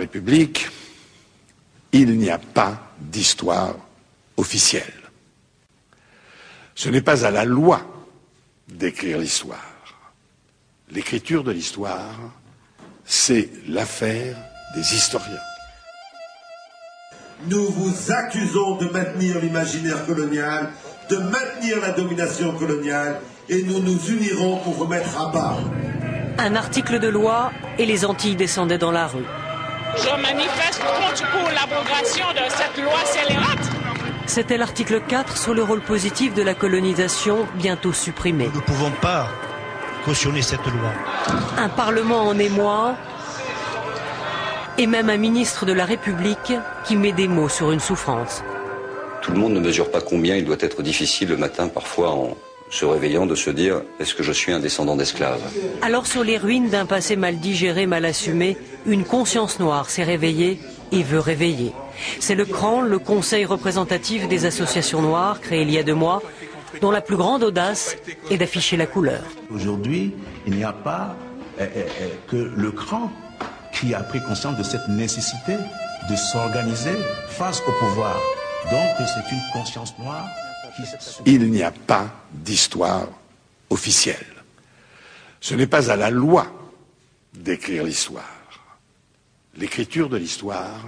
République, il n'y a pas d'histoire officielle. Ce n'est pas à la loi d'écrire l'histoire. L'écriture de l'histoire, c'est l'affaire des historiens. Nous vous accusons de maintenir l'imaginaire colonial, de maintenir la domination coloniale, et nous nous unirons pour vous mettre à bas. Un article de loi et les Antilles descendaient dans la rue. Je manifeste contre pour l'abrogation de cette loi scélérate. C'était l'article 4 sur le rôle positif de la colonisation, bientôt supprimé. Nous ne pouvons pas cautionner cette loi. Un Parlement en émoi et même un ministre de la République qui met des mots sur une souffrance. Tout le monde ne mesure pas combien il doit être difficile le matin, parfois en se réveillant, de se dire est-ce que je suis un descendant d'esclaves? Alors sur les ruines d'un passé mal digéré, mal assumé, une conscience noire s'est réveillée et veut réveiller. C'est le CRAN, le Conseil représentatif des associations noires, créé il y a deux mois, dont la plus grande audace est d'afficher la couleur. Aujourd'hui, il n'y a pas euh, euh, euh, que le CRAN qui a pris conscience de cette nécessité de s'organiser face au pouvoir. Donc c'est une conscience noire. Il n'y a pas d'histoire officielle. Ce n'est pas à la loi d'écrire l'histoire. L'écriture de l'histoire,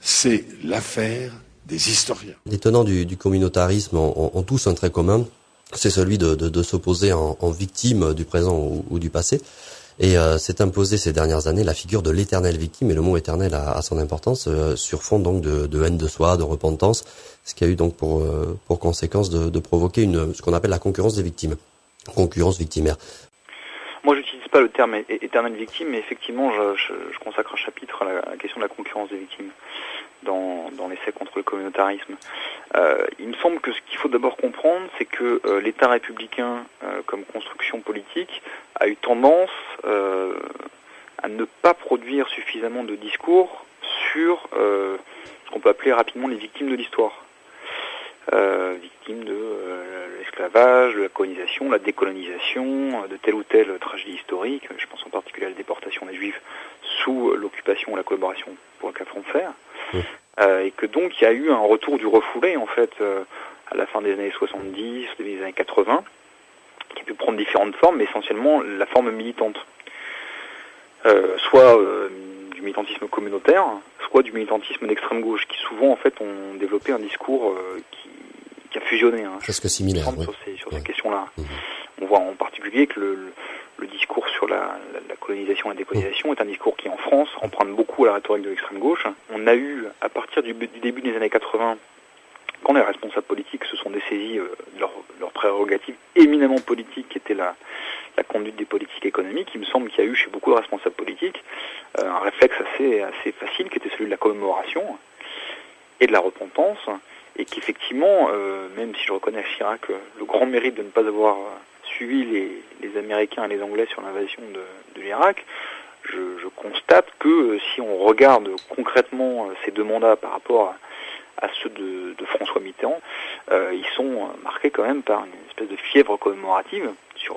c'est l'affaire des historiens. Les tenants du, communautarisme ont, tous un trait commun, c'est celui de, s'opposer en, victime du présent ou, du passé. Et euh, s'est imposé ces dernières années la figure de l'éternelle victime, et le mot éternel a, son importance, euh, sur fond donc de, haine de soi, de repentance, ce qui a eu donc pour, euh, pour conséquence de, provoquer une, ce qu'on appelle la concurrence des victimes, concurrence victimaire. Moi, j'utilise pas le terme éternelle victime, mais effectivement, je, je consacre un chapitre à la question de la concurrence des victimes dans, l'essai contre le communautarisme. Euh, il me semble que ce qu'il faut d'abord comprendre, c'est que euh, l'État républicain, euh, comme construction politique, a eu tendance à ne pas produire suffisamment de discours sur ce qu'on peut appeler rapidement les victimes de l'histoire. victimes de l'esclavage, de la colonisation, la décolonisation, de telle ou telle tragédie historique. Je pense en particulier à la déportation des Juifs sous l'occupation ou la collaboration pour le cas français. Euh, et que donc il y a eu un retour du refoulé en fait euh, à la fin des années 70, des années 80, qui a pu prendre différentes formes, mais essentiellement la forme militante. Euh, soit du militantisme communautaire, soit du militantisme d'extrême gauche, qui souvent en fait ont développé un discours qui, qui, a fusionné. Hein, Presque similaire. Sur ces, sur ces questions-là. Mhm. On voit en particulier que le, le discours la, la, colonisation et la décolonisation est un discours qui, en France, emprunte beaucoup à la rhétorique de l'extrême gauche. On a eu, à partir du, début des années 80, quand les responsables politiques se sont dessaisis euh, de leur, leur, prérogative éminemment politique, qui était la, la, conduite des politiques économiques, il me semble qu'il y a eu chez beaucoup de responsables politiques euh, un réflexe assez, assez facile, qui était celui de la commémoration et de la repentance, et qu'effectivement, euh, même si je reconnais à Chirac le grand mérite de ne pas avoir suivi les, Américains et les Anglais sur l'invasion de, l'Irak, je, constate que euh, si on regarde concrètement euh, ces deux mandats par rapport à, ceux de, François Mitterrand, euh, ils sont marqués quand même par une espèce de fièvre commémorative sur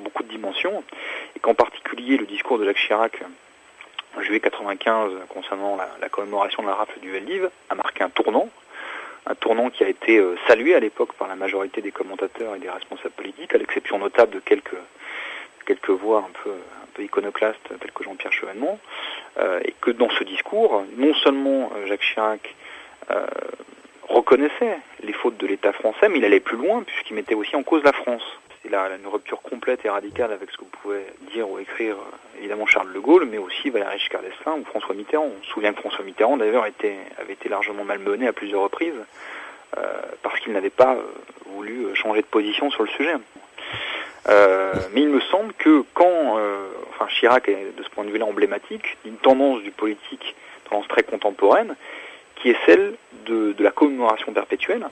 beaucoup de dimensions, et qu'en particulier le discours de Jacques Chirac en juillet 95 concernant la, la commémoration de la rafle du Veldiv a marqué un tournant un tournant qui a été euh, salué à l'époque par la majorité des commentateurs et des responsables politiques, à l'exception notable de quelques voix un peu iconoclastes telles que Jean-Pierre Chevènement, euh, et que dans ce discours, non seulement euh, Jacques Chirac reconnaissait les fautes de l'État français, mais il allait plus loin puisqu'il mettait aussi en cause la France. C'est là une rupture complète et radicale avec ce que pouvez dire ou écrire évidemment Charles de Gaulle, mais aussi Valéry Giscard d'Estaing ou François Mitterrand. On se souvient que François Mitterrand d'ailleurs avait été largement malmené à plusieurs reprises euh, parce qu'il n'avait pas euh, voulu euh, changer de position sur le sujet. Euh, mais il me semble que quand, euh, enfin Chirac est de ce point de vue-là emblématique d'une tendance du politique, tendance très contemporaine, qui est celle de la commémoration perpétuelle,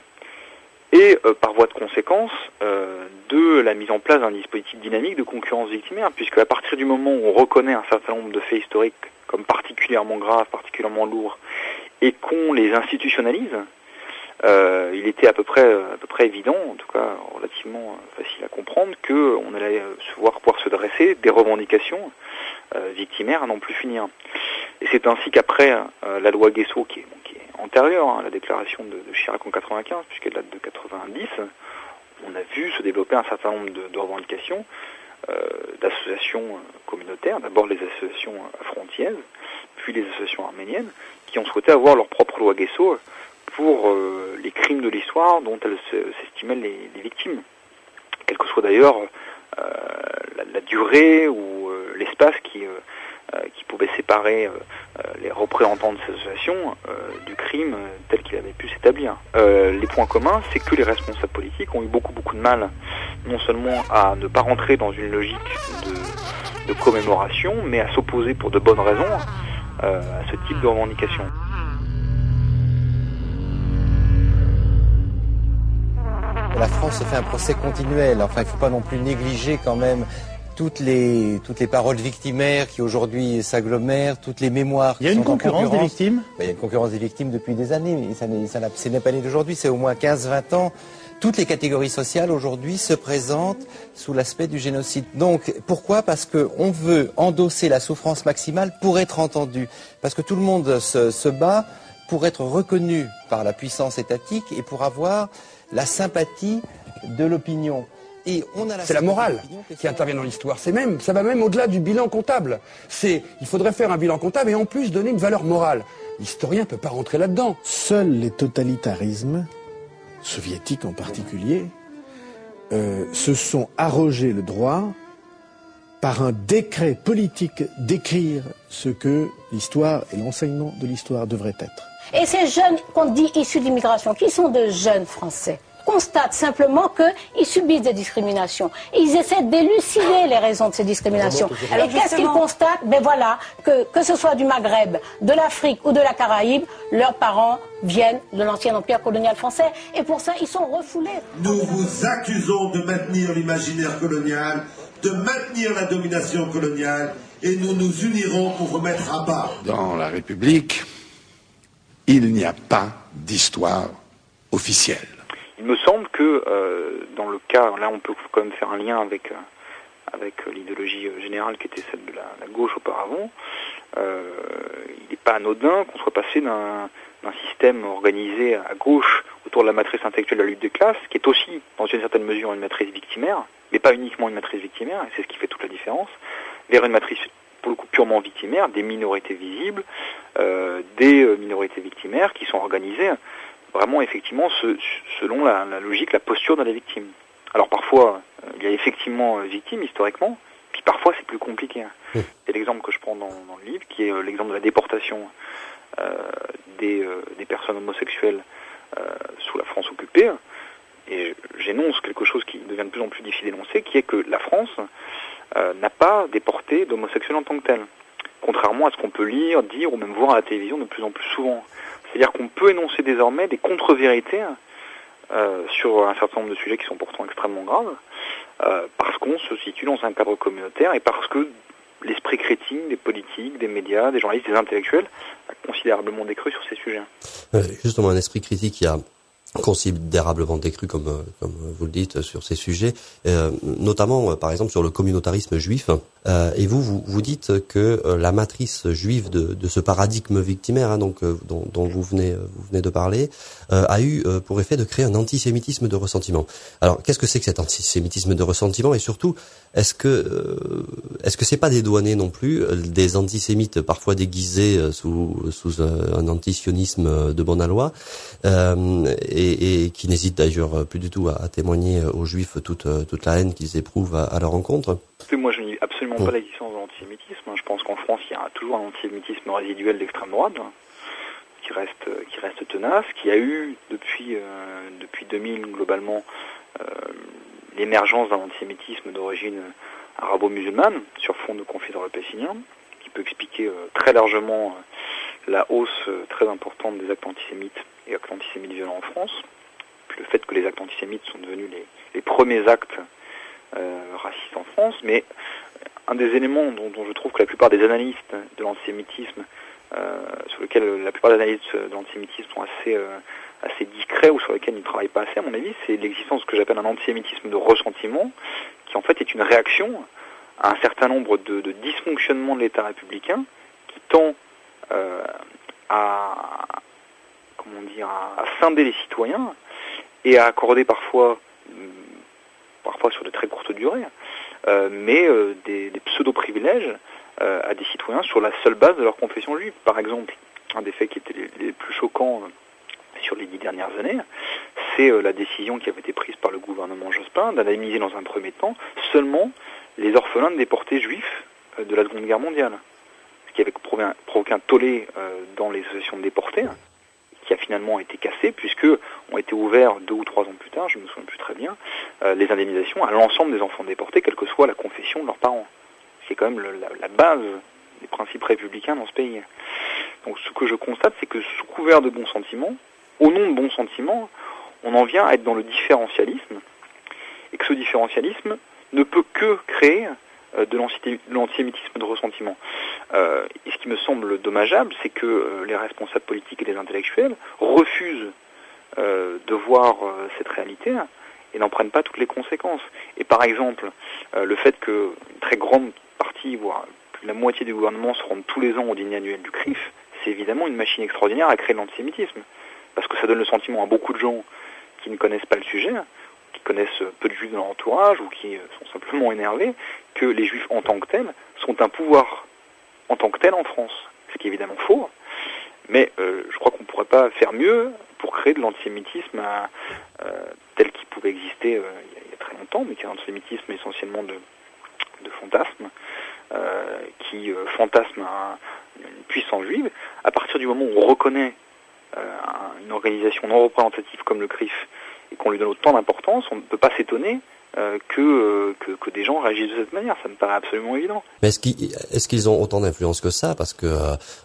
et euh, par voie de conséquence euh, de la mise en place d'un dispositif dynamique de concurrence victimaire, puisque à partir du moment où on reconnaît un certain nombre de faits historiques comme particulièrement graves, particulièrement lourds, et qu'on les institutionnalise, euh, il était à peu près à peu près évident, en tout cas relativement facile à comprendre, que on allait se voir pouvoir se dresser des revendications victimaires à non plus finir. Et c'est ainsi qu'après la loi Guesso, qui est antérieure hein, à la déclaration de, Chirac en 95, puisqu'elle date de 90, on a vu se développer un certain nombre de, revendications d'associations communautaires, d'abord les associations frontières, puis les associations arméniennes, qui ont souhaité avoir leur propre loi Guesso pour les crimes de l'histoire dont elles s'estimaient les, victimes, quelle que soit d'ailleurs la, durée ou l'espace qui, qui pouvait séparer les représentants de ces associations du crime tel qu'il avait pu s'établir. les points communs, c'est que les responsables politiques ont eu beaucoup beaucoup de mal, non seulement à ne pas rentrer dans une logique de, de commémoration, mais à s'opposer pour de bonnes raisons à ce type de revendication. La France se fait un procès continuel. Enfin, il ne faut pas non plus négliger quand même toutes les, toutes les paroles victimaires qui aujourd'hui s'agglomèrent, toutes les mémoires. Il y a une concurrence, des victimes? Ben, Il y a une concurrence des victimes depuis des années. Ça n'est pas né d'aujourd'hui, c'est au moins 15-20 ans. Toutes les catégories sociales aujourd'hui se présentent sous l'aspect du génocide. Donc pourquoi? Parce qu'on veut endosser la souffrance maximale pour être entendu. Parce que tout le monde se, se bat pour être reconnu par la puissance étatique et pour avoir la sympathie de l'opinion. C'est la morale qui intervient dans l'histoire. C'est même, ça va même au-delà du bilan comptable. C'est, il faudrait faire un bilan comptable et en plus donner une valeur morale. L'historien ne peut pas rentrer là-dedans. Seuls les totalitarismes, soviétiques en particulier, euh, se sont arrogés le droit par un décret politique d'écrire ce que l'histoire et l'enseignement de l'histoire devraient être. Et ces jeunes qu'on dit issus de l'immigration, qui sont de jeunes Français, constatent simplement qu'ils subissent des discriminations. ils essaient d'élucider les raisons de ces discriminations. Et qu'est-ce qu'ils constatent? Ben voilà, que, que ce soit du Maghreb, de l'Afrique ou de la Caraïbe, leurs parents viennent de l'ancien empire colonial français. Et pour ça, ils sont refoulés. Nous vous accusons de maintenir l'imaginaire colonial, de maintenir la domination coloniale, et nous nous unirons pour vous mettre à bas. Dans la République, il n'y a pas d'histoire officielle. Il me semble que euh, dans le cas, là on peut quand même faire un lien avec, euh, avec l'idéologie générale qui était celle de la, gauche auparavant, euh, il n'est pas anodin qu'on soit passé d'un système organisé à gauche autour de la matrice intellectuelle de la lutte des classes, qui est aussi, dans une certaine mesure, une matrice victimaire, mais pas uniquement une matrice victimaire, et c'est ce qui fait toute la différence, vers une matrice pour le coup purement victimaire, des minorités visibles, euh, des euh, minorités victimaires qui sont organisées vraiment effectivement selon la, logique, la posture de la victime. Alors parfois, euh, il y a effectivement victime historiquement, puis parfois c'est plus compliqué. Mmh. C'est l'exemple que je prends dans, le livre, qui est l'exemple de la déportation des, des, personnes homosexuelles sous la France occupée. Et j'énonce quelque chose qui devient de plus en plus difficile d'énoncer, qui est que la France euh, n'a pas déporté d'homosexuels en tant que tel. Contrairement à ce qu'on peut lire, dire ou même voir à la télévision de plus en plus souvent. C'est-à-dire qu'on peut énoncer désormais des contre-vérités euh, sur un certain nombre de sujets qui sont pourtant extrêmement graves, euh, parce qu'on se situe dans un cadre communautaire et parce que l'esprit critique des politiques, des médias, des journalistes, des intellectuels a considérablement décru sur ces sujets. justement, un esprit critique qui a considérablement décru, comme, comme vous le dites, sur ces sujets, euh, notamment euh, par exemple sur le communautarisme juif. Euh, et vous, vous, vous dites que euh, la matrice juive de, de ce paradigme victimaire, hein, donc euh, dont, dont, vous venez vous venez de parler, a eu pour effet de créer un antisémitisme de ressentiment. Alors, qu'est-ce que c'est que cet antisémitisme de ressentiment? Et surtout, est-ce que est-ce que c'est pas dédouané non plus des antisémites parfois déguisés sous sous un antisionisme de bonne loi? Et, et, qui n'hésitent d'ailleurs plus du tout à, à, témoigner aux juifs toute toute la haine qu'ils éprouvent à, à leur encontre Moi, je n'ai absolument pas l'existence de l'antisémitisme. Je pense qu'en France, il y a toujours un antisémitisme résiduel d'extrême droite qui reste qui reste tenace, qui a eu depuis euh, depuis 2000 globalement euh, l'émergence d'un antisémitisme d'origine arabo-musulmane sur fond de conflit européen, qui peut expliquer euh, très largement la hausse très importante des actes antisémites et actes antisémites violents en France, puis le fait que les actes antisémites sont devenus les, premiers actes racistes en France, mais un des éléments dont, je trouve que la plupart des analystes de l'antisémitisme, euh, sur lesquels la plupart des analystes de l'antisémitisme sont assez, euh, assez discrets ou sur lesquels ils ne travaillent pas assez, à mon avis, c'est l'existence de ce que j'appelle un antisémitisme de ressentiment, qui en fait est une réaction à un certain nombre de, dysfonctionnements de l'État républicain, qui tend à comment dire à, scinder les citoyens et à accorder parfois parfois sur de très courtes durées, mais des, pseudo-privilèges à des citoyens sur la seule base de leur confession juive. Par exemple, un des faits qui était les plus choquants sur les dix dernières années, c'est euh, la décision qui avait été prise par le gouvernement Jospin d'indemniser dans un premier temps seulement les orphelins de déportés juifs euh, de la Seconde Guerre mondiale. Provoqué un tollé euh, dans les associations de déportés, qui a finalement été cassé, puisque ont été ouverts deux ou trois ans plus tard, je ne me souviens plus très bien, les indemnisations à l'ensemble des enfants déportés, quelle que soit la confession de leurs parents. C'est quand même la, base des principes républicains dans ce pays. Donc ce que je constate, c'est que sous couvert de bons sentiments, au nom de bons sentiments, on en vient à être dans le différentialisme, et que ce différentialisme ne peut que créer euh, de l'antisémitisme de ressentiment. Euh, et ce qui me semble dommageable, c'est que euh, les responsables politiques et les intellectuels refusent de voir cette réalité et n'en prennent pas toutes les conséquences. Et par exemple, le fait que une très grande partie, voire la moitié du gouvernement se rendent tous les ans au dîner annuel du CRIF, c'est évidemment une machine extraordinaire à créer l'antisémitisme parce que ça donne le sentiment à beaucoup de gens qui ne connaissent pas le sujet, qui connaissent peu de juifs dans leur entourage ou qui sont simplement énervés, que les juifs en tant que tels sont un pouvoir en tant que tel en France. Ce qui est évidemment faux, mais euh, je crois qu'on ne pourrait pas faire mieux pour créer de l'antisémitisme euh, tel qu'il pouvait exister euh, il, y a, très longtemps, mais qui est un antisémitisme essentiellement de, de fantasme, qui fantasme une puissance juive. À partir du moment où on reconnaît euh, une organisation non représentative comme le CRIF et qu'on lui donne autant d'importance, on ne peut pas s'étonner euh, euh, que, que, des gens réagissent de cette manière. Ça me paraît absolument évident. Mais est-ce qu'ils est ont autant d'influence que ça? Parce que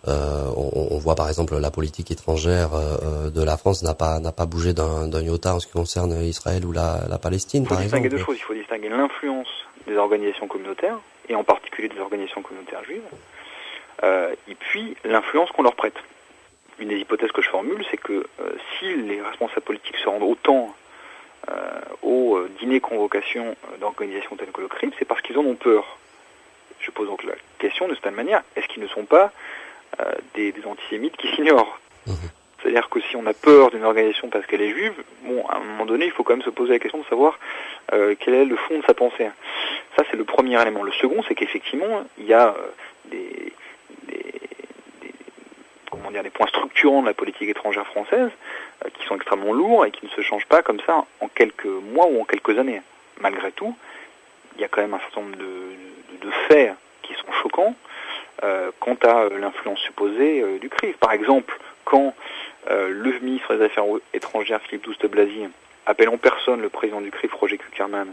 on, voit par exemple la politique étrangère de la France n'a pas n'a pas bougé d'un iota en ce qui concerne Israël ou la, la Palestine. Il faut distinguer deux choses. Il faut distinguer l'influence des organisations communautaires et en particulier des organisations communautaires juives, et puis l'influence qu'on leur prête une des hypothèses que je formule, c'est que euh, si les responsables politiques se rendent autant euh, aux euh, dîners convocations d'organisations telles que le crime, c'est parce qu'ils en ont peur. Je pose donc la question de cette manière, est-ce qu'ils ne sont pas des, antisémites qui s'ignorent mhm. C'est-à-dire que si on a peur d'une organisation parce qu'elle est juive, bon, à un moment donné, il faut quand même se poser la question de savoir quel est le fond de sa pensée. Ça, c'est le premier élément. Le second, c'est qu'effectivement, il y a des, comment des points structurants de la politique étrangère française euh, qui sont extrêmement lourds et qui ne se changent pas comme ça en quelques mois ou en quelques années. Malgré tout, il y a quand même un certain nombre de, faits qui sont choquants euh, quant à euh, l'influence supposée du CRIF. Par exemple, quand le ministre des Affaires étrangères, Philippe Douste Blazy, appelle en personne le président du CRIF, Roger Kuckerman,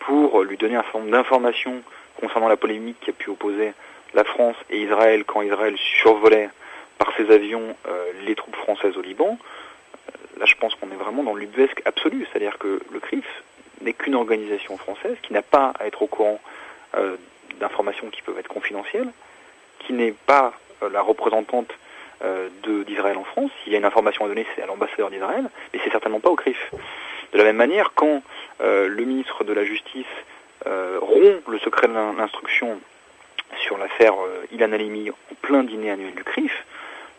pour lui donner un certain nombre d'informations concernant la polémique qui a pu opposer la France et Israël quand Israël survolait par ces avions euh, les troupes françaises au Liban, euh, là je pense qu'on est vraiment dans l'ubuesque absolu, c'est-à-dire que le CRIF n'est qu'une organisation française qui n'a pas à être au courant euh, d'informations qui peuvent être confidentielles, qui n'est pas la représentante d'Israël en France. S'il y a une information à donner, c'est à l'ambassadeur d'Israël, mais c'est certainement pas au CRIF. De la même manière, quand le ministre de la Justice rompt le secret de l'instruction sur l'affaire Ilan Halimi en plein dîner annuel du CRIF,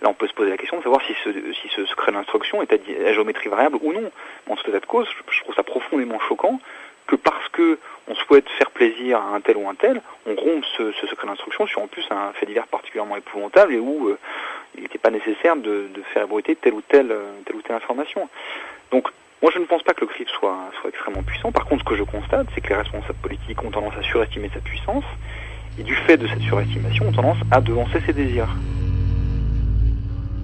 Là, on peut se poser la question de savoir si ce, si ce secret d'instruction est à, géométrie variable ou non. En tout état de cause, je, trouve ça profondément choquant que parce que on souhaite faire plaisir à un tel ou un tel, on rompe ce, secret d'instruction sur en plus un fait divers particulièrement épouvantable et où euh, il n'était pas nécessaire de, faire ébruiter telle ou telle, euh, telle ou telle information. Donc, moi, je ne pense pas que le CRIP soit, soit extrêmement puissant. Par contre, ce que je constate, c'est que les responsables politiques ont tendance à surestimer sa puissance et du fait de cette surestimation, ont tendance à devancer ses désirs.